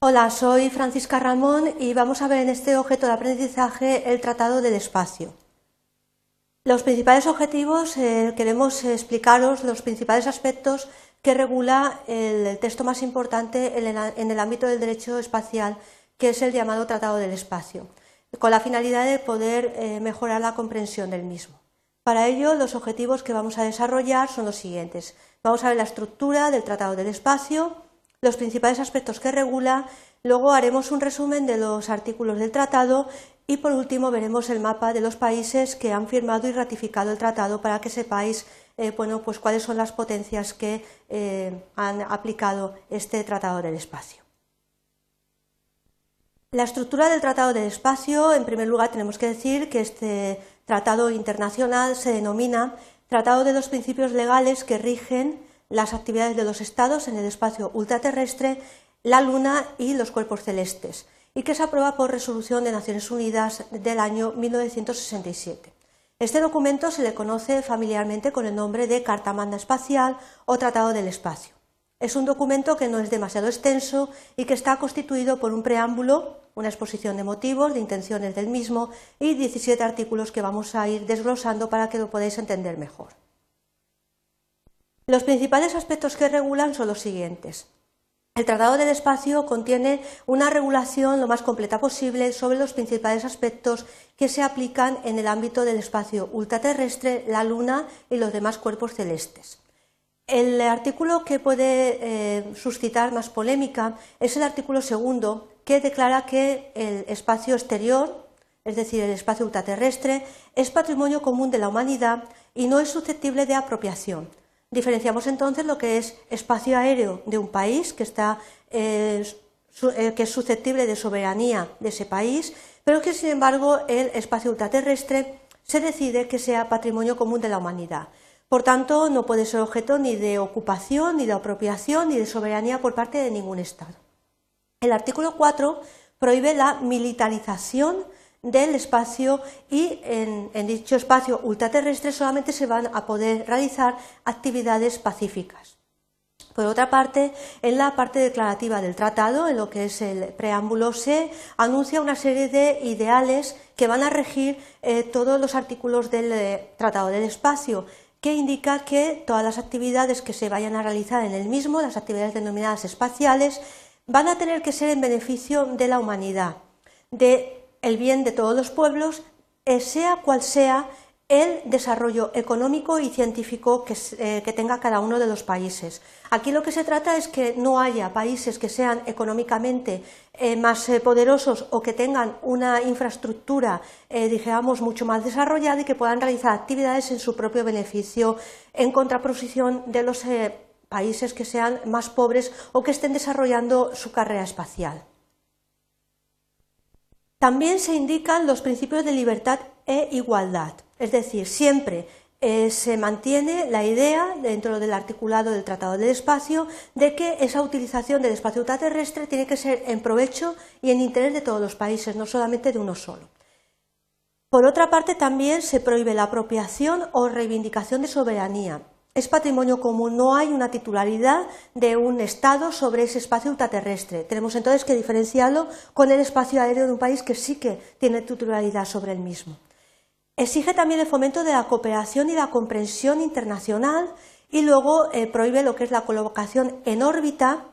Hola, soy Francisca Ramón y vamos a ver en este objeto de aprendizaje el Tratado del Espacio. Los principales objetivos, eh, queremos explicaros los principales aspectos que regula el texto más importante en el, ámbito del derecho espacial, que es el llamado Tratado del Espacio, con la finalidad de poder eh, mejorar la comprensión del mismo. Para ello, los objetivos que vamos a desarrollar son los siguientes. Vamos a ver la estructura del Tratado del Espacio, los principales aspectos que regula, luego haremos un resumen de los artículos del tratado y por último veremos el mapa de los países que han firmado y ratificado el tratado para que sepáis eh, bueno, pues cuáles son las potencias que eh, han aplicado este tratado del espacio. La estructura del Tratado del Espacio, en primer lugar, tenemos que decir que este tratado internacional se denomina Tratado de los Principios Legales que rigen las actividades de los Estados en el espacio ultraterrestre, la Luna y los cuerpos celestes, y que se aprueba por resolución de Naciones Unidas del año 1967. Este documento se le conoce familiarmente con el nombre de Carta Magna Espacial o Tratado del Espacio. Es un documento que no es demasiado extenso y que está constituido por un preámbulo, una exposición de motivos, de intenciones del mismo y 17 artículos que vamos a ir desglosando para que lo podáis entender mejor. Los principales aspectos que regulan son los siguientes. El Tratado del Espacio contiene una regulación lo más completa posible sobre los principales aspectos que se aplican en el ámbito del espacio ultraterrestre, la Luna y los demás cuerpos celestes. El artículo que puede eh, suscitar más polémica es el artículo segundo, que declara que el espacio exterior, es decir, el espacio ultraterrestre, es patrimonio común de la humanidad y no es susceptible de apropiación. Diferenciamos entonces lo que es espacio aéreo de un país que, está, eh, eh, que es susceptible de soberanía de ese país, pero que sin embargo el espacio ultraterrestre se decide que sea patrimonio común de la humanidad. Por tanto, no puede ser objeto ni de ocupación, ni de apropiación, ni de soberanía por parte de ningún Estado. El artículo 4 prohíbe la militarización del espacio y en, dicho espacio ultraterrestre solamente se van a poder realizar actividades pacíficas. Por otra parte, en la parte declarativa del tratado, en lo que es el preámbulo, se anuncia una serie de ideales que van a regir eh, todos los artículos del eh, Tratado del Espacio, que indica que todas las actividades que se vayan a realizar en el mismo, las actividades denominadas espaciales, van a tener que ser en beneficio de la humanidad, de el bien de todos los pueblos, eh, sea cual sea el desarrollo económico y científico eh, que, tenga cada uno de los países. Aquí lo que se trata es que no haya países que sean económicamente eh, más poderosos o que tengan una infraestructura, digamos, mucho más desarrollada y que puedan realizar actividades en su propio beneficio en contraposición de los países que sean más pobres o que estén desarrollando su carrera espacial. También se indican los principios de libertad e igualdad, es decir, siempre eh, se mantiene la idea dentro del articulado del Tratado del Espacio de que esa utilización del espacio ultraterrestre tiene que ser en provecho y en interés de todos los países, no solamente de uno solo. Por otra parte, también se prohíbe la apropiación o reivindicación de soberanía, es patrimonio común, no hay una titularidad de un Estado sobre ese espacio ultraterrestre. Tenemos entonces que diferenciarlo con el espacio aéreo de un país que sí que tiene titularidad sobre el mismo. Exige también el fomento de la cooperación y la comprensión internacional y luego eh, prohíbe lo que es la colocación en órbita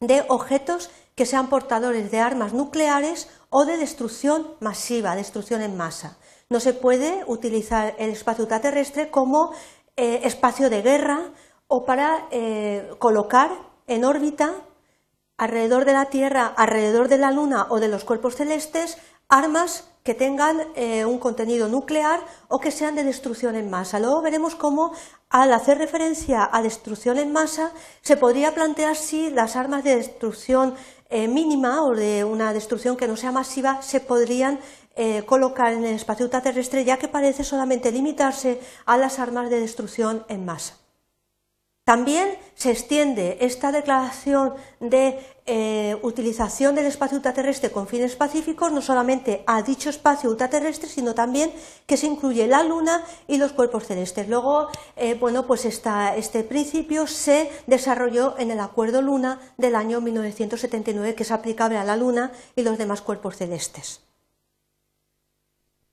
de objetos que sean portadores de armas nucleares o de destrucción masiva, destrucción en masa. No se puede utilizar el espacio ultraterrestre como eh, espacio de guerra o para eh, colocar en órbita alrededor de la Tierra, alrededor de la Luna o de los cuerpos celestes armas que tengan eh, un contenido nuclear o que sean de destrucción en masa. Luego veremos cómo, al hacer referencia a destrucción en masa, se podría plantear si las armas de destrucción mínima o de una destrucción que no sea masiva se podrían eh, colocar en el espacio ultraterrestre, ya que parece solamente limitarse a las armas de destrucción en masa. También se extiende esta declaración de eh, utilización del espacio ultraterrestre con fines pacíficos no solamente a dicho espacio ultraterrestre, sino también que se incluye la Luna y los cuerpos celestes. Luego, eh, bueno, pues este principio se desarrolló en el Acuerdo Luna del año 1979, que es aplicable a la Luna y los demás cuerpos celestes.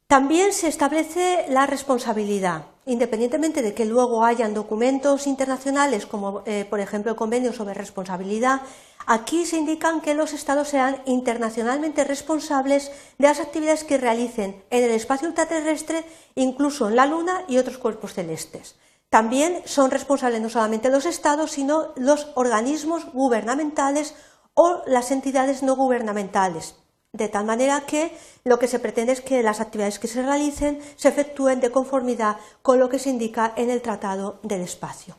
También se establece la responsabilidad, independientemente de que luego hayan documentos internacionales, como eh, por ejemplo el convenio sobre responsabilidad, aquí se indican que los Estados sean internacionalmente responsables de las actividades que realicen en el espacio ultraterrestre, incluso en la Luna y otros cuerpos celestes. También son responsables no solamente los Estados, sino los organismos gubernamentales o las entidades no gubernamentales de tal manera que lo que se pretende es que las actividades que se realicen se efectúen de conformidad con lo que se indica en el Tratado del Espacio.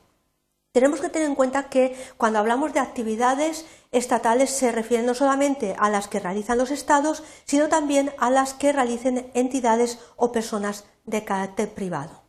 Tenemos que tener en cuenta que cuando hablamos de actividades estatales se refiere no solamente a las que realizan los estados, sino también a las que realicen entidades o personas de carácter privado.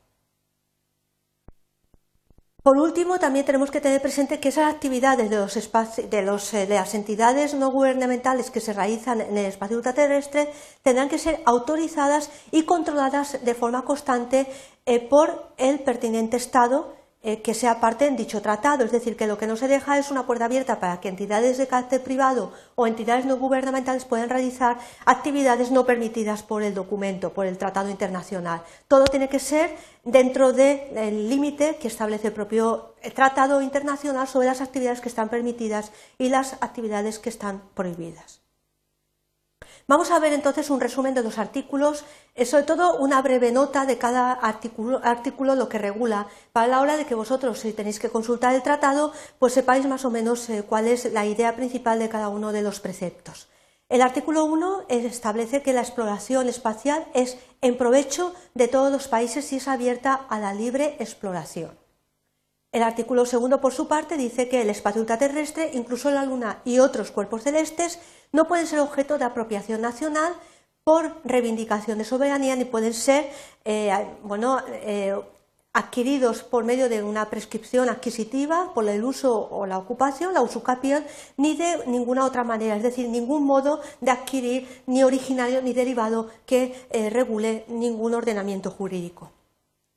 Por último, también tenemos que tener presente que esas actividades de, eh, de, las entidades no gubernamentales que se realizan en el espacio ultraterrestre tendrán que ser autorizadas y controladas de forma constante eh, por el pertinente Estado eh, que sea parte en dicho tratado. Es decir, que lo que no se deja es una puerta abierta para que entidades de carácter privado o entidades no gubernamentales puedan realizar actividades no permitidas por el documento, por el tratado internacional. Todo tiene que ser dentro del límite que establece el propio tratado internacional sobre las actividades que están permitidas y las actividades que están prohibidas. Vamos a ver entonces un resumen de los artículos, eh, sobre todo una breve nota de cada artículo, lo que regula, para la hora de que vosotros, si tenéis que consultar el tratado, pues sepáis más o menos eh, cuál es la idea principal de cada uno de los preceptos. El artículo 1 establece que la exploración espacial es en provecho de todos los países y es abierta a la libre exploración. El artículo segundo, por su parte, dice que el espacio ultraterrestre, incluso la Luna y otros cuerpos celestes, no pueden ser objeto de apropiación nacional por reivindicación de soberanía ni pueden ser eh, eh, adquiridos por medio de una prescripción adquisitiva por el uso o la ocupación, la usucapión, ni de ninguna otra manera, es decir, ningún modo de adquirir ni originario ni derivado que eh, regule ningún ordenamiento jurídico.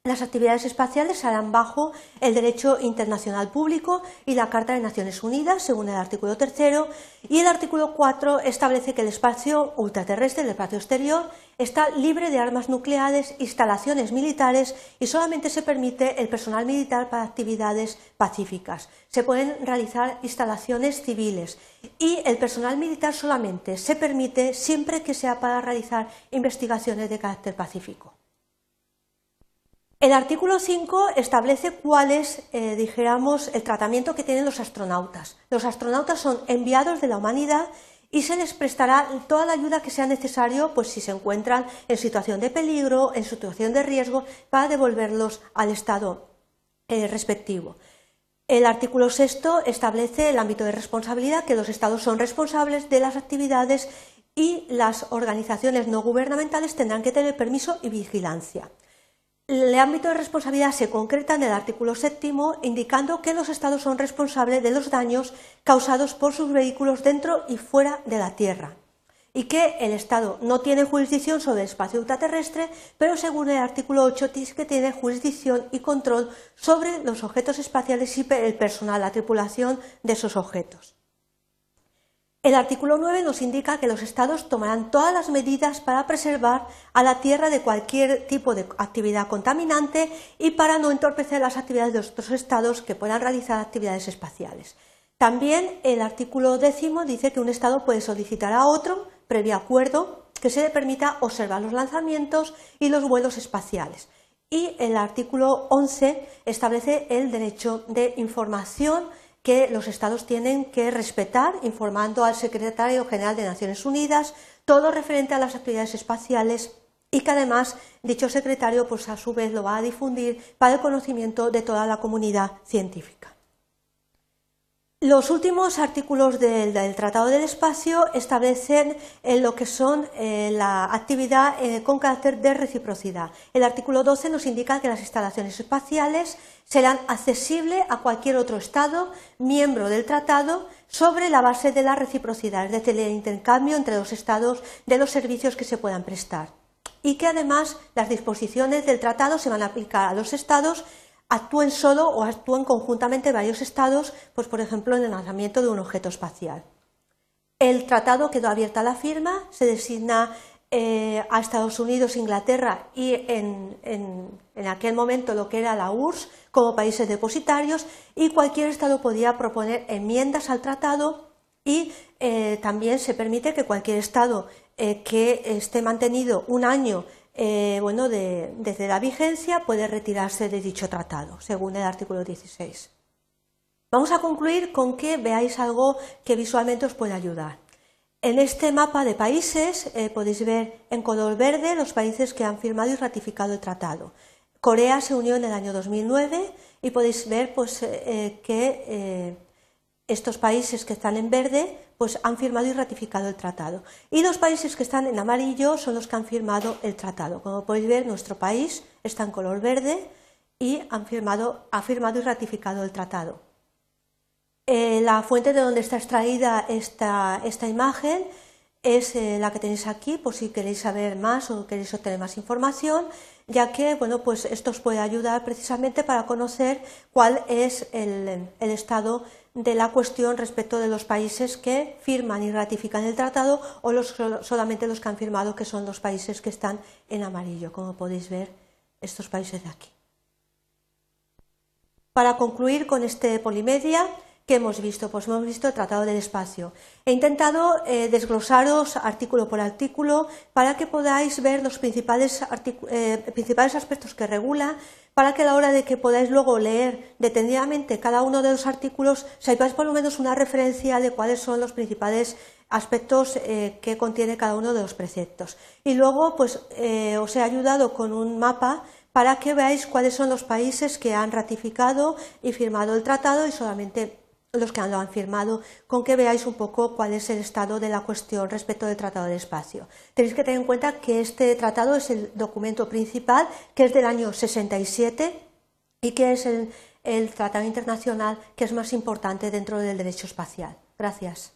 Las actividades espaciales harán bajo el derecho internacional público y la Carta de Naciones Unidas, según el artículo tercero, y el artículo 4 establece que el espacio ultraterrestre, el espacio exterior, está libre de armas nucleares, instalaciones militares y solamente se permite el personal militar para actividades pacíficas. Se pueden realizar instalaciones civiles y el personal militar solamente se permite siempre que sea para realizar investigaciones de carácter pacífico. El artículo 5 establece cuál es, eh, dijéramos, el tratamiento que tienen los astronautas. Los astronautas son enviados de la humanidad y se les prestará toda la ayuda que sea necesario, pues si se encuentran en situación de peligro, en situación de riesgo, para devolverlos al estado eh, respectivo. El artículo 6 establece el ámbito de responsabilidad, que los estados son responsables de las actividades y las organizaciones no gubernamentales tendrán que tener permiso y vigilancia. El ámbito de responsabilidad se concreta en el artículo séptimo, indicando que los Estados son responsables de los daños causados por sus vehículos dentro y fuera de la Tierra y que el Estado no tiene jurisdicción sobre el espacio ultraterrestre, pero según el artículo 8 dice que tiene jurisdicción y control sobre los objetos espaciales y el personal, la tripulación de esos objetos. El artículo 9 nos indica que los Estados tomarán todas las medidas para preservar a la Tierra de cualquier tipo de actividad contaminante y para no entorpecer las actividades de otros Estados que puedan realizar actividades espaciales. También el artículo décimo dice que un Estado puede solicitar a otro, previo acuerdo, que se le permita observar los lanzamientos y los vuelos espaciales. Y el artículo 11 establece el derecho de información que los Estados tienen que respetar, informando al secretario general de Naciones Unidas todo referente a las actividades espaciales y que además dicho secretario pues a su vez lo va a difundir para el conocimiento de toda la comunidad científica. Los últimos artículos del, Tratado del Espacio establecen eh, lo que son eh, la actividad eh, con carácter de reciprocidad. El artículo 12 nos indica que las instalaciones espaciales serán accesibles a cualquier otro Estado miembro del tratado sobre la base de la reciprocidad, es decir, el intercambio entre los Estados de los servicios que se puedan prestar. Y que además las disposiciones del tratado se van a aplicar a los Estados actúen solo o actúen conjuntamente varios estados, pues por ejemplo en el lanzamiento de un objeto espacial. El tratado quedó abierto a la firma, se designa eh, a Estados Unidos, Inglaterra y en, aquel momento lo que era la URSS como países depositarios y cualquier estado podía proponer enmiendas al tratado y eh, también se permite que cualquier estado eh, que esté mantenido un año eh, bueno, desde la vigencia puede retirarse de dicho tratado, según el artículo 16. Vamos a concluir con que veáis algo que visualmente os puede ayudar. En este mapa de países eh, podéis ver en color verde los países que han firmado y ratificado el tratado. Corea se unió en el año 2009 y podéis ver pues, eh, que estos países que están en verde pues han firmado y ratificado el tratado. Y los países que están en amarillo son los que han firmado el tratado. Como podéis ver, nuestro país está en color verde y han firmado, ha firmado y ratificado el tratado. Eh, la fuente de donde está extraída esta, esta imagen es eh, la que tenéis aquí, por si queréis saber más o queréis obtener más información, ya que bueno, pues esto os puede ayudar precisamente para conocer cuál es el, el estado de la cuestión respecto de los países que firman y ratifican el tratado o solamente los que han firmado, que son los países que están en amarillo, como podéis ver estos países de aquí. Para concluir con este polimedia, ¿qué hemos visto? Pues hemos visto el Tratado del Espacio. He intentado eh, desglosaros artículo por artículo para que podáis ver los principales, eh, principales aspectos que regula para que a la hora de que podáis luego leer detenidamente cada uno de los artículos, sepáis por lo menos una referencia de cuáles son los principales aspectos eh, que contiene cada uno de los preceptos. Y luego, pues, os he ayudado con un mapa para que veáis cuáles son los países que han ratificado y firmado el tratado y solamente los que lo han firmado, con que veáis un poco cuál es el estado de la cuestión respecto del Tratado de Espacio. Tenéis que tener en cuenta que este tratado es el documento principal, que es del año 67 y que es el tratado internacional que es más importante dentro del derecho espacial. Gracias.